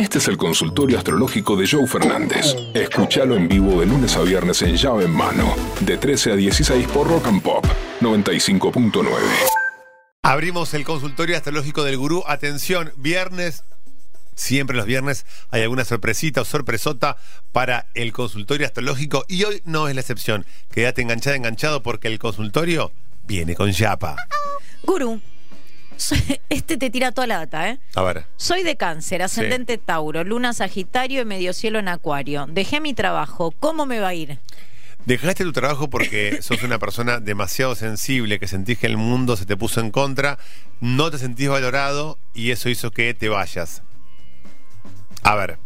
Este es el consultorio astrológico de Joe Fernández. Escúchalo en vivo de lunes a viernes en llave en mano, de 13 a 16 por Rock and Pop 95.9. Abrimos el consultorio astrológico del gurú. Atención, viernes. Siempre los viernes hay alguna sorpresita o sorpresota para el consultorio astrológico y hoy no es la excepción. Quédate enganchada, enganchado porque el consultorio viene con Yapa. Gurú, este te tira toda la data, ¿eh? A ver. Soy de cáncer, ascendente Tauro, luna Sagitario y medio cielo en Acuario. Dejé mi trabajo, ¿cómo me va a ir? Dejaste tu trabajo porque sos una persona demasiado sensible, que sentís que el mundo se te puso en contra, no te sentís valorado y eso hizo que te vayas. A ver.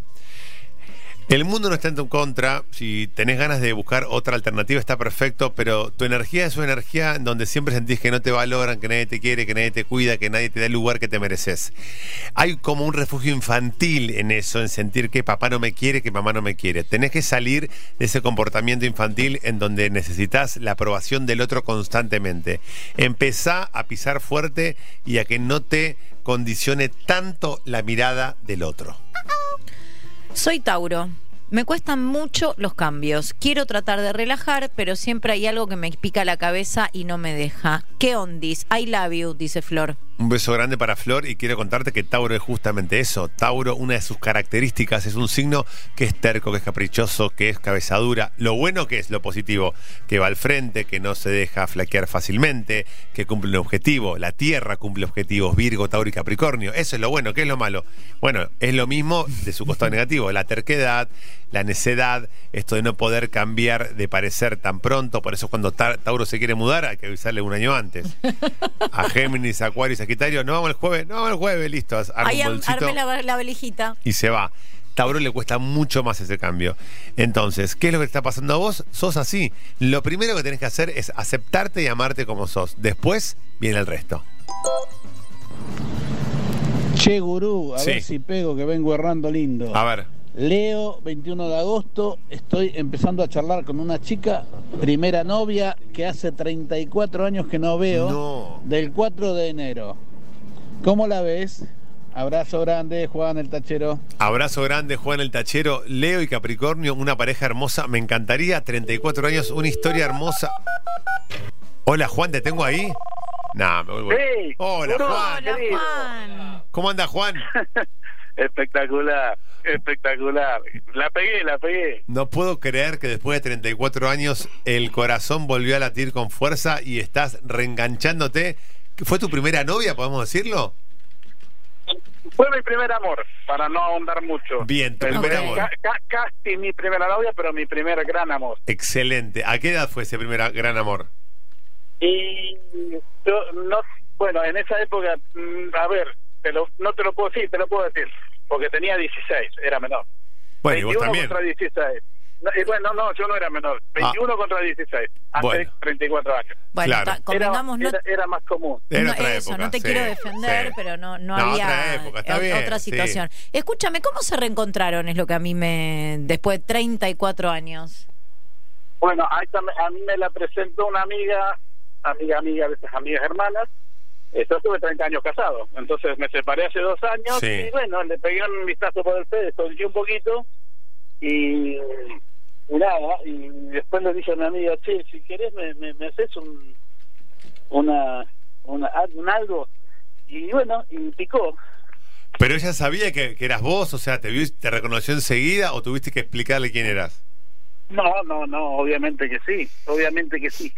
El mundo no está en tu contra, si tenés ganas de buscar otra alternativa está perfecto, pero tu energía es una energía en donde siempre sentís que no te valoran, que nadie te quiere, que nadie te cuida, que nadie te da el lugar que te mereces. Hay como un refugio infantil en eso, en sentir que papá no me quiere, que mamá no me quiere. Tenés que salir de ese comportamiento infantil en donde necesitas la aprobación del otro constantemente. Empezá a pisar fuerte y a que no te condicione tanto la mirada del otro. Soy Tauro. Me cuestan mucho los cambios. Quiero tratar de relajar, pero siempre hay algo que me pica la cabeza y no me deja. ¿Qué ondis? I love you, dice Flor. Un beso grande para Flor y quiero contarte que Tauro es justamente eso. Tauro, una de sus características es un signo que es terco, que es caprichoso, que es cabezadura. Lo bueno que es lo positivo, que va al frente, que no se deja flaquear fácilmente, que cumple un objetivo. La Tierra cumple objetivos, Virgo, Tauro y Capricornio. Eso es lo bueno. ¿Qué es lo malo? Bueno, es lo mismo de su costado negativo. La terquedad, la necedad, esto de no poder cambiar de parecer tan pronto. Por eso cuando Ta- Tauro se quiere mudar hay que avisarle un año antes. A Géminis, Acuario y Sagitario, no vamos el jueves, no vamos el jueves, listo. Ahí armé la, la valijita. y se va. Tauro le cuesta mucho más ese cambio. Entonces, ¿qué es lo que te está pasando a vos? Sos así. Lo primero que tenés que hacer es aceptarte y amarte como sos. Después viene el resto. Che, gurú, a Sí. ver si pego que vengo errando lindo. A ver. Leo, 21 de agosto, estoy empezando a charlar con una chica, primera novia, que hace 34 años que no veo, No. del 4 de enero. ¿Cómo la ves? Abrazo grande, Juan el Tachero. Abrazo grande, Juan el Tachero, Leo y Capricornio, una pareja hermosa. Me encantaría, 34 años, una historia hermosa. Hola, Juan, ¿te tengo ahí? Nah, me vuelvo. Sí. Hola, Hola. Juan. Hola. Juan. ¿Cómo anda, Juan? Espectacular, espectacular. La pegué, la pegué. No puedo creer que después de 34 años el corazón volvió a latir con fuerza y estás reenganchándote. ¿Fue tu primera novia, podemos decirlo? Fue mi primer amor, para no ahondar mucho. Bien, tu Pero primer amor. ca- ca- casi mi primera novia, pero mi primer gran amor. Excelente. ¿A qué edad fue ese primer gran amor? Y yo no, bueno, en esa época, mm, a ver, te lo, no te lo puedo decir, te lo puedo decir, porque tenía 16, era menor. Bueno, y vos 21 también. contra 16. No, y bueno, no, yo no era menor. 21 contra 16, hace Ah. Bueno. 34 años. Bueno, Claro. Era, no, era, era más común. Era no, otra eso, época, no te sí, quiero defender, sí. pero no, no, No, había otra época, está bien, otra sí. situación. Escúchame, ¿cómo se reencontraron? Es lo que a mí me. Después de 34 años. Bueno, ahí tam- a mí me la presentó una amiga, amiga, amiga de esas amigas hermanas. Yo estuve 30 años casado, entonces me separé hace dos años Sí. y bueno, le pegué un vistazo por el fe, estudié un poquito y, y nada, y después le dije a mi amiga, che, si querés me, me, me haces un, una, una, un algo y bueno, y picó. Pero ella sabía que, que eras vos, o sea, te, vio- te reconoció enseguida o tuviste que explicarle quién eras. No, no, no, obviamente que sí, obviamente que sí.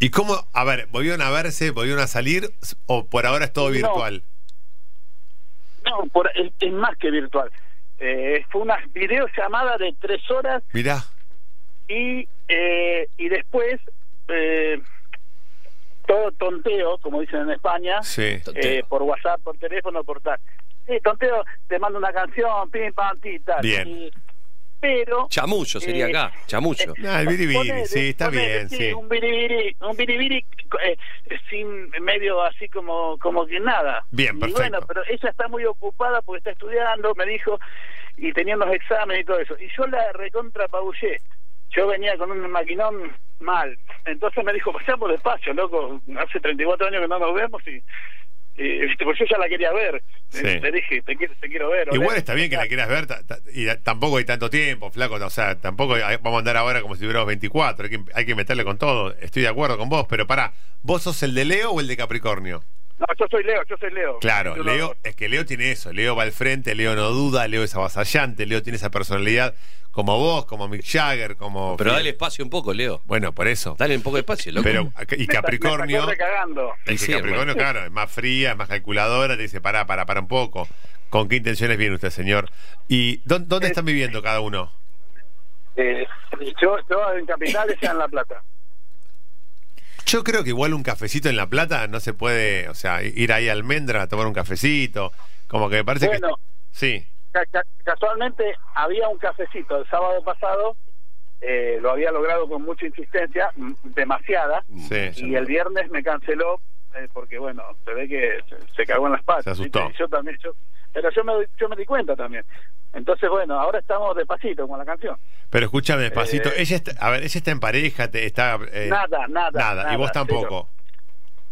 ¿Y cómo, a ver, volvieron a verse, volvieron a salir o por ahora es todo No. virtual? No, por, es, es más que virtual. Eh, fue una videollamada de tres horas Mirá, y, eh, y después eh, todo tonteo, como dicen en España, sí. eh, por WhatsApp, por teléfono, por tal. Sí, tonteo, te mando una canción, pim, pam, ti, tal. Bien. Y- pero... Chamullo sería eh, acá, chamullo. Ah, el biribiri, ponele, sí, está ponele, bien, sí. Un biribiri, un biribiri eh, sin medio así como como que nada. Bien, Y perfecto. bueno, pero ella está muy ocupada porque está estudiando, me dijo, y tenía unos exámenes y todo eso. Y yo la recontra pabullé. Yo venía con un maquinón mal. Entonces me dijo, pasamos despacio, loco. Hace 34 años que no nos vemos y eh, pues yo ya la quería ver. Sí. Le dije, te quiero, te quiero ver. Igual está bien que la quieras ver, y tampoco hay tanto tiempo, flaco, o sea, tampoco hay- vamos a andar ahora como si tuviéramos 24, hay que, hay que meterle con todo, estoy de acuerdo con vos, pero pará, ¿vos sos el de Leo o el de Capricornio? No, yo soy Leo, yo soy Leo. Claro, Leo, es que Leo tiene eso, Leo va al frente, Leo no duda, Leo es avasallante, Leo tiene esa personalidad como vos, como Mick Jagger, como... Pero dale espacio un poco, Leo. Bueno, por eso. Dale un poco de espacio, loco. Pero, y Me está- me Capricornio... está recagando. Y Sí, Capricornio, claro, es más fría, es más calculadora, te dice, pará, pará, pará un poco. ¿Con qué intenciones viene usted, señor? ¿Y dónde, dónde están viviendo cada uno? Eh, yo, yo en Capital, ella en La Plata. Yo creo que igual un cafecito en La Plata no se puede, o sea, ir ahí a Almendra a tomar un cafecito, como que me parece Bueno. que... Sí, casualmente había un cafecito el sábado pasado, eh, lo había logrado con mucha insistencia, demasiada, sí. y el viernes me canceló eh, porque bueno, se ve que se, se cagó en las patas. Se asustó. Yo también, yo, pero yo me, doy- yo me di cuenta también. Entonces bueno, ahora estamos despacito con la canción. Pero escúchame despacito, Eh. ella está, a ver, ella está en pareja, te, está... eh, nada, nada, Nada, y vos tampoco.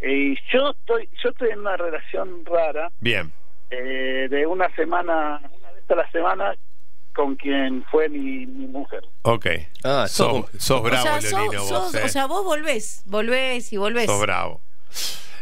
Y yo estoy, yo estoy en una relación rara Bien, eh, de una semana, una vez a la semana con quien fue mi, mi mujer. ok. Ah, sos, sos- bravo, o sea, sos- Leonino, vos, sos- eh. o sea, vos volvés, volvés y volvés. sos bravo.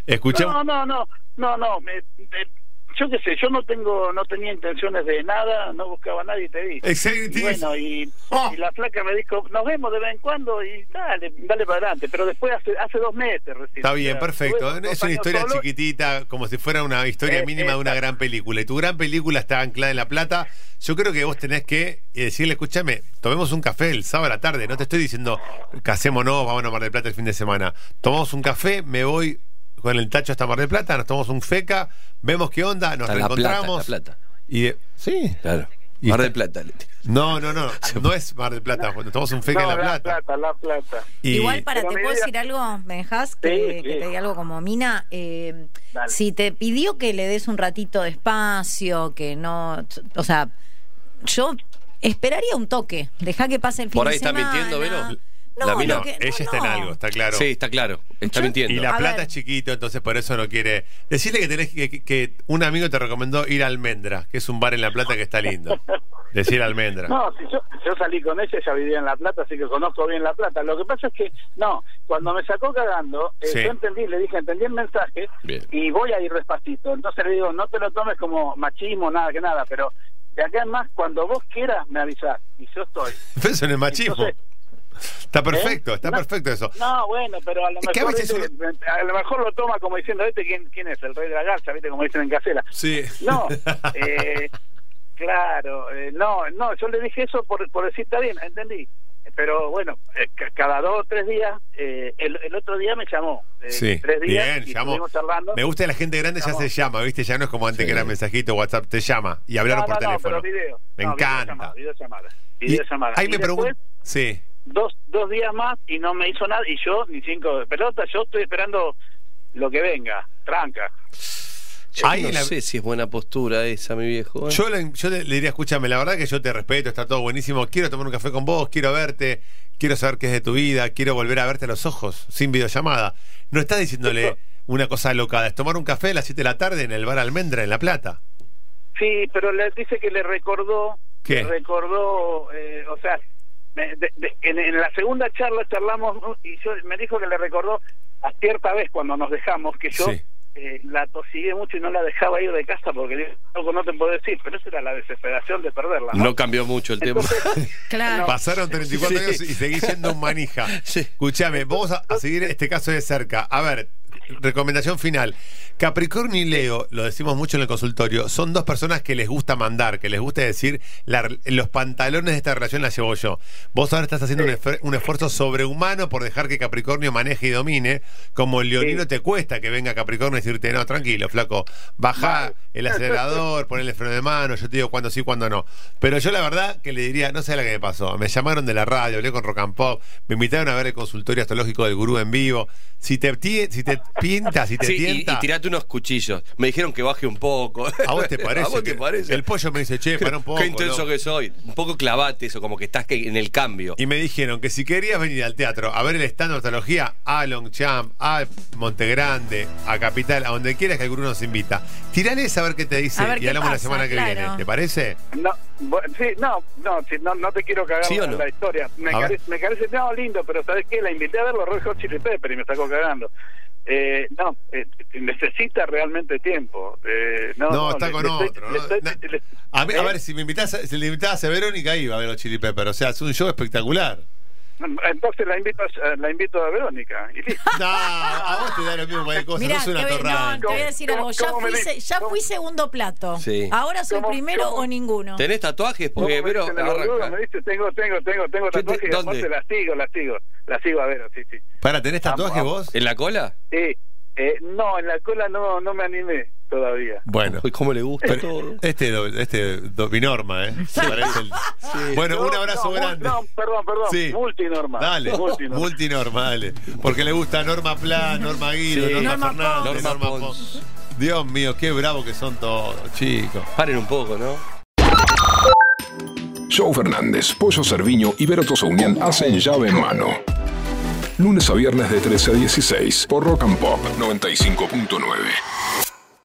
Escuchame... No, no, no, no, no. me- me- yo qué sé, yo no tengo, no tenía intenciones de nada, no buscaba a nadie y te vi. Exacto. Y bueno, y, Oh. y la flaca me dijo, nos vemos de vez en cuando y dale, dale para adelante. Pero después hace, hace dos meses recién. Está O bien, sea, perfecto. Es una historia solo. chiquitita, como si fuera una historia Eh, mínima de una gran película. Y tu gran película está anclada en La Plata. Yo creo que vos tenés que eh, decirle, escúchame, tomemos un café el sábado a la tarde. No te estoy diciendo, casémonos, vamos a Mar del Plata el fin de semana. Tomamos un café, me voy con el tacho hasta Mar del Plata, nos tomamos un feca, vemos qué onda, nos La Plata, reencontramos. La Plata. Y de- sí. Claro. Y Mar del Plata. No, no, no. No es Mar del Plata. Nos tomamos un feca No, en La Plata. Plata, La Plata. Y- Igual para, ¿te puedo decir algo? ¿Me dejas que, Sí, que sí. te diga algo como Mina? Eh, si te pidió que le des un ratito de espacio, que no... O sea, yo esperaría un toque. Deja que pase el fin Por ahí de está mintiendo, Vero. No, La mina- lo que- ella no, está en algo, está claro. Sí, está claro. Está mintiendo. Y La A Plata ver. es chiquito, entonces por eso no quiere. Decirle que tenés que, que- que un amigo te recomendó ir a Almendra, que es un bar en La Plata que está lindo. Decir Almendra. No, si yo, yo salí con ella, ella vivía en La Plata, así que conozco bien La Plata. Lo que pasa es que, no, cuando me sacó cagando, eh, Sí. yo entendí, le dije, entendí el mensaje Bien. y voy a ir despacito. Entonces le digo, no te lo tomes como machismo, nada que nada, pero de acá en más, cuando vos quieras, me avisás. Y yo estoy. Eso no es machismo. Entonces, Está perfecto, ¿eh? está No, perfecto eso. No, bueno, pero a lo a mejor a lo mejor lo toma como diciendo, ¿este quién, quién es? El rey de la garza, ¿viste? Como dicen en Casela. Sí. No, eh, claro, eh, no, no, yo le dije eso por, por decir, está bien, entendí. Pero bueno, eh, ca- cada dos o tres días, eh, el, el otro día me llamó. Sí, tres días bien, y llamó. charlando. Me gusta la gente grande ya se llama, ¿viste? Ya no es como antes Sí. que era mensajito, WhatsApp, te llama y hablaron no, por no, no, teléfono. pero video. Me encanta. Videollamada, videollamada. Y videollamada. ahí Y me pregunto. Sí. Dos, dos días más y no me hizo nada. Y yo, ni cinco de pelota, yo estoy esperando lo que venga. Tranca. Yo Ahí no la- sé si es buena postura esa, mi viejo. ¿eh? Yo, le, yo le le diría, escúchame, la verdad que yo te respeto, está todo buenísimo. Quiero tomar un café con vos, quiero verte, quiero saber qué es de tu vida, quiero volver a verte a los ojos, sin videollamada. No estás diciéndole una cosa locada, es tomar un café a las 7 de la tarde en el bar Almendra, en La Plata. Sí, pero le dice que le recordó, ¿Qué? le recordó, eh, o sea, me- de- de- en, en la segunda charla charlamos y yo me dijo que le recordó a cierta vez cuando nos dejamos que yo Sí. eh, la tosigué mucho y no la dejaba ir de casa porque digo, loco, no te puedo decir, pero esa era la desesperación de perderla. ¿no? No cambió mucho el tema. Entonces, Claro. Pasaron 34 Sí. años y seguís siendo un manija. Sí. Escúchame, vamos a, a seguir este caso de cerca. A ver, recomendación final. Capricornio y Leo, lo decimos mucho en el consultorio, son dos personas que les gusta mandar, que les gusta decir, la- los pantalones de esta relación las llevo yo. Vos ahora estás haciendo un, esfer- un esfuerzo sobrehumano por dejar que Capricornio maneje y domine, como el leonino Sí. te cuesta que venga Capricornio y decirte, no, tranquilo, flaco, baja Vale. el acelerador, ponele el freno de mano, yo te digo cuándo sí, cuándo no. Pero yo la verdad que le diría, no sé la que me pasó, me llamaron de la radio, hablé con Rock and Pop, me invitaron a ver el consultorio astrológico del gurú en vivo. Si te, si te pinta, si te Sí, y, y unos cuchillos. Me dijeron que baje un poco. ¿A vos te parece? ¿A vos te que- parece? El pollo me dice, che, para un poco. Qué intenso loco". que soy. Un poco clavate eso, como que estás que- en el cambio. Y me dijeron que si querías venir al teatro a ver el stand de ortología, a Longchamp, a Montegrande, a Capital, a donde quieras que el gurú nos invita, tirales a ver qué te dice ver y hablamos la semana que claro. viene. ¿Te parece? No, sí, no, no, sí, no, no te quiero cagar ¿Sí no? la historia. Me ver. parece, me parece, no, lindo, pero ¿sabes qué? La invité a verlo a Red Hot Chili Pepper y me sacó cagando. Eh, no, eh, necesita realmente tiempo. Eh, no, No, no, está le- con le otro. a, mí- a ¿Eh? ver, si me invitas, a- si le invitabas a Verónica, iba a ver los Chili Pepper. O sea, es un show espectacular. Entonces la invito, a, la invito a Verónica. Y listo. No, a vos te da lo mismo cualquier cosa. Mirá, no es una te voy, no, te voy a decir ¿Cómo- algo. Ya, fui, se- ya fui segundo plato. Sí. Ahora soy ¿Cómo- primero cómo- o ninguno. ¿Tenés tatuajes? ¿Cómo Porque arranca. Me dice, tengo, tengo, tengo, tengo ¿Qué te- tatuajes y dónde? aparte la sigo, la sigo. La sigo a Vero, sí, sí. Para, ¿tenés tatuaje Vamos, vos? ¿En la cola? Sí, eh, no, en la cola no, no me animé todavía. Bueno. Uy, ¿Cómo le gusta todo? Este, este dobinorma, ¿eh? Parece el- Bueno, un abrazo no, grande. No, perdón, perdón. Sí. Multinorma. Dale, Multinorma. multinorma, dale. Porque le gusta Norma Plan, Norma Guido, Sí. Norma, Norma Fernández, Pons. Norma Norma Pons. Dios mío, qué bravo que son todos, chicos. Paren un poco, ¿no? Joe Fernández, Pollo Cerviño y Vero Unión hacen llave en mano. Lunes a viernes de 13 a 16 por Rock and Pop 95.9.